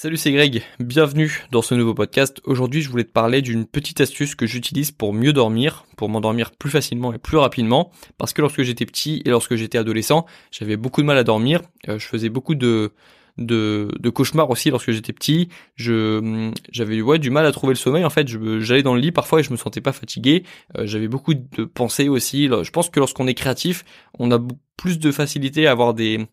Salut, c'est Greg. Bienvenue dans ce nouveau podcast. Aujourd'hui, je voulais te parler d'une petite astuce que j'utilise pour mieux dormir, pour m'endormir plus facilement et plus rapidement. Parce que lorsque j'étais petit et lorsque j'étais adolescent, j'avais beaucoup de mal à dormir. Euh, je faisais beaucoup de, de, cauchemars aussi lorsque j'étais petit. Je j'avais ouais du mal à trouver le sommeil. En fait, j'allais dans le lit parfois et je me sentais pas fatigué. Euh, j'avais beaucoup de pensées aussi. Je pense que lorsqu'on est créatif, on a plus de facilité à avoir des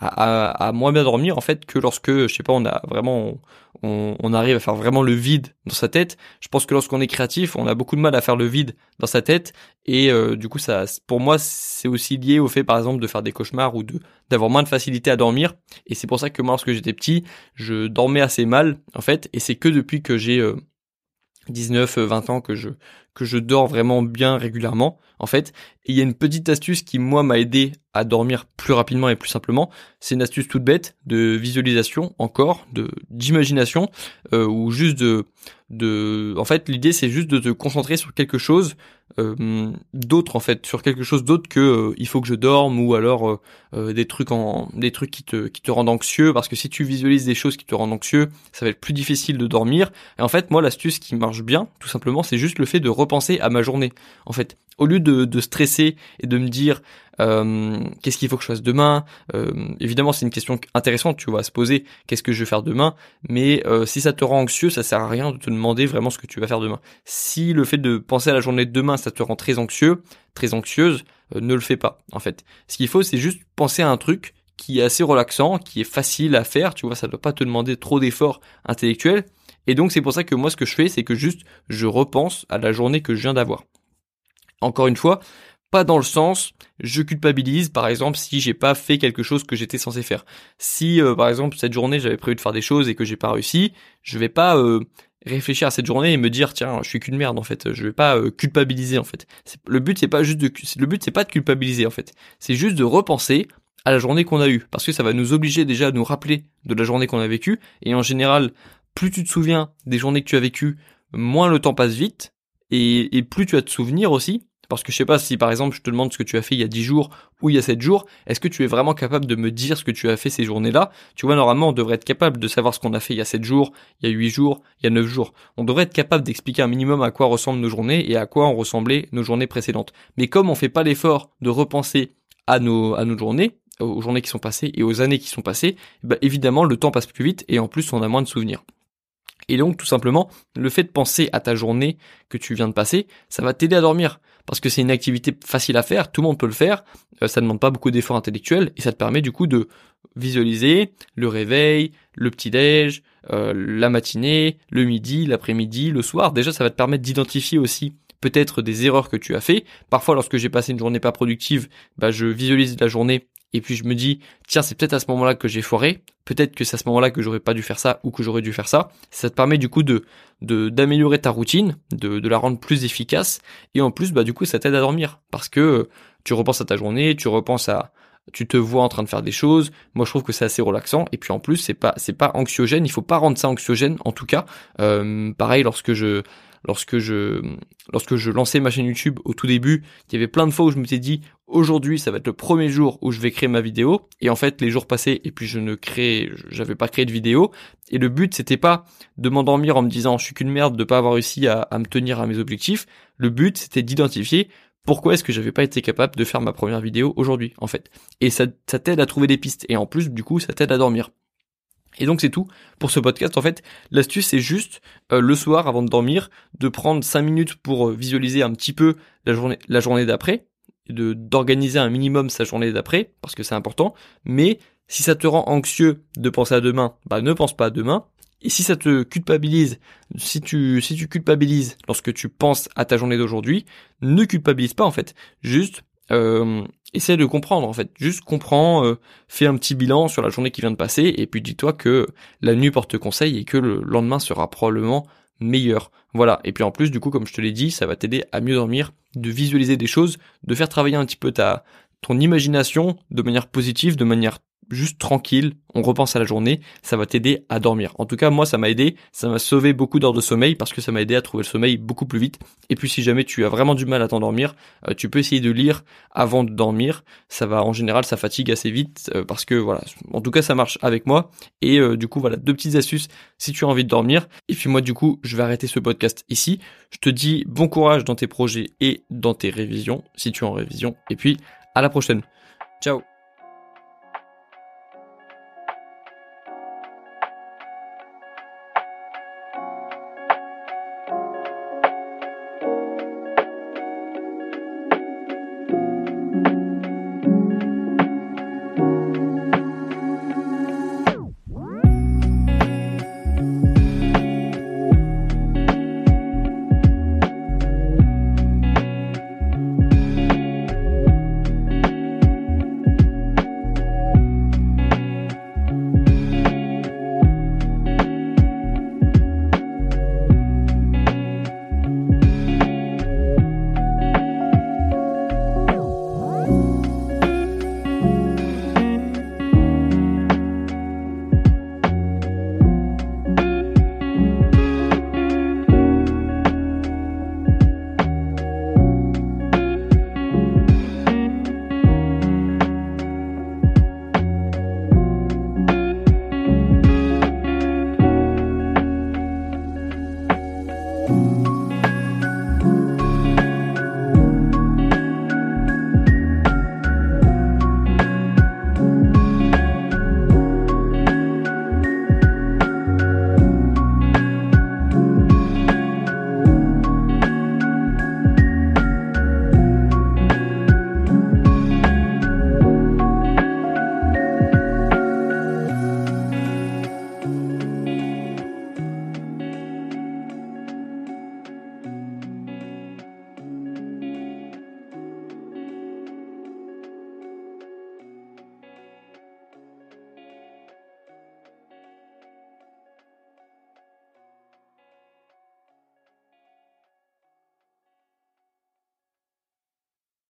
à, à, moins bien dormir en fait que lorsque je sais pas on a vraiment on, on, arrive à faire vraiment le vide dans sa tête. Je pense que lorsqu'on est créatif on a beaucoup de mal à faire le vide dans sa tête. Et euh, du coup ça pour moi c'est aussi lié au fait par exemple de faire des cauchemars ou de d'avoir moins de facilité à dormir. Et c'est pour ça que moi lorsque j'étais petit je dormais assez mal en fait. Et c'est que depuis que j'ai 19 euh, 20 ans que je que je dors vraiment bien régulièrement en fait. Et il y a une petite astuce qui moi m'a aidé à dormir plus rapidement et plus simplement. C'est une astuce toute bête de visualisation encore, de d'imagination euh, ou juste de de. En fait, l'idée c'est juste de te concentrer sur quelque chose euh, d'autre en fait, sur quelque chose d'autre que euh, il faut que je dorme ou alors des trucs en des trucs qui te qui te rendent anxieux parce que si tu visualises des choses qui te rendent anxieux, ça va être plus difficile de dormir. Et en fait, moi l'astuce qui marche bien, tout simplement, c'est juste le fait de repenser à ma journée. En fait, au lieu de, de stresser et de me dire euh, qu'est-ce qu'il faut que je fasse demain euh, Évidemment, c'est une question intéressante, tu vas se poser qu'est-ce que je vais faire demain, mais euh, si ça te rend anxieux, ça sert à rien de te demander vraiment ce que tu vas faire demain. Si le fait de penser à la journée de demain, ça te rend très anxieux, très anxieuse, ne le fais pas. En fait, ce qu'il faut, c'est juste penser à un truc qui est assez relaxant, qui est facile à faire, tu vois, ça ne doit pas te demander trop d'efforts intellectuels. Et donc c'est pour ça que moi ce que je fais, c'est que juste je repense à la journée que je viens d'avoir. Encore une fois, pas dans le sens je culpabilise par exemple si j'ai pas fait quelque chose que j'étais censé faire. Si euh, par exemple cette journée j'avais prévu de faire des choses et que j'ai pas réussi, je vais pas euh, réfléchir à cette journée et me dire tiens je suis qu'une merde en fait. Je vais pas euh, culpabiliser en fait. Le but c'est pas juste le but c'est pas de culpabiliser en fait. C'est juste de repenser à la journée qu'on a eue parce que ça va nous obliger déjà à nous rappeler de la journée qu'on a vécue et en général plus tu te souviens des journées que tu as vécues, moins le temps passe vite et, plus tu as de souvenirs aussi parce que je sais pas si par exemple je te demande ce que tu as fait il y a 10 jours ou il y a 7 jours, est-ce que tu es vraiment capable de me dire ce que tu as fait ces journées-là? Tu vois, normalement on devrait être capable de savoir ce qu'on a fait il y a 7 jours, il y a 8 jours, il y a 9 jours. On devrait être capable d'expliquer un minimum à quoi ressemblent nos journées et à quoi ont ressemblé nos journées précédentes. Mais comme on fait pas l'effort de repenser à nos, à nos journées, aux journées qui sont passées et aux années qui sont passées, bah évidemment le temps passe plus vite et en plus on a moins de souvenirs. Et donc tout simplement, le fait de penser à ta journée que tu viens de passer, ça va t'aider à dormir. Parce que c'est une activité facile à faire, tout le monde peut le faire, euh, ça ne demande pas beaucoup d'efforts intellectuels, et ça te permet du coup de visualiser le réveil, le petit-déj, euh, la matinée, le midi, l'après-midi, le soir. Déjà ça va te permettre d'identifier aussi peut-être des erreurs que tu as fait. Parfois lorsque j'ai passé une journée pas productive, bah, je visualise la journée et puis je me dis tiens c'est peut-être à ce moment-là que j'ai foiré, peut-être que c'est à ce moment-là que j'aurais pas dû faire ça ou que j'aurais dû faire ça. Ça te permet du coup de d'améliorer ta routine, de, de la rendre plus efficace et en plus bah du coup ça t'aide à dormir parce que tu repenses à ta journée, tu repenses à tu te vois en train de faire des choses. Moi, je trouve que c'est assez relaxant. Et puis en plus, c'est pas c'est pas anxiogène. Il faut pas rendre ça anxiogène. En tout cas, euh, pareil lorsque je lorsque je lorsque je lançais ma chaîne YouTube au tout début, il y avait plein de fois où je me suis dit aujourd'hui ça va être le premier jour où je vais créer ma vidéo et en fait les jours passaient et puis je ne crée j'avais pas créé de vidéo et le but c'était pas de m'endormir en me disant je suis qu'une merde de pas avoir réussi à, à me tenir à mes objectifs, le but c'était d'identifier pourquoi est-ce que j'avais pas été capable de faire ma première vidéo aujourd'hui en fait. Et ça, ça t'aide à trouver des pistes et en plus du coup ça t'aide à dormir. Et donc c'est tout pour ce podcast. En fait, l'astuce c'est juste euh, le soir avant de dormir de prendre 5 minutes pour euh, visualiser un petit peu la journée la journée d'après, de d'organiser un minimum sa journée d'après parce que c'est important. Mais si ça te rend anxieux de penser à demain, bah ne pense pas à demain. Et si ça te culpabilise, si tu si tu culpabilises lorsque tu penses à ta journée d'aujourd'hui, ne culpabilise pas en fait. Juste euh, essaie de comprendre en fait. Juste comprends, euh, fais un petit bilan sur la journée qui vient de passer et puis dis-toi que la nuit porte conseil et que le lendemain sera probablement meilleur. Voilà. Et puis en plus, du coup, comme je te l'ai dit, ça va t'aider à mieux dormir, de visualiser des choses, de faire travailler un petit peu ta ton imagination de manière positive, de manière juste tranquille, on repense à la journée, ça va t'aider à dormir. En tout cas, moi, ça m'a aidé, ça m'a sauvé beaucoup d'heures de sommeil parce que ça m'a aidé à trouver le sommeil beaucoup plus vite. Et puis, si jamais tu as vraiment du mal à t'endormir, euh, tu peux essayer de lire avant de dormir. Ça va, en général, ça fatigue assez vite euh, parce que voilà, en tout cas, ça marche avec moi. Et euh, du coup, voilà, deux petites astuces si tu as envie de dormir. Et puis moi, du coup, je vais arrêter ce podcast ici. Je te dis bon courage dans tes projets et dans tes révisions, si tu es en révision. Et puis, à la prochaine. Ciao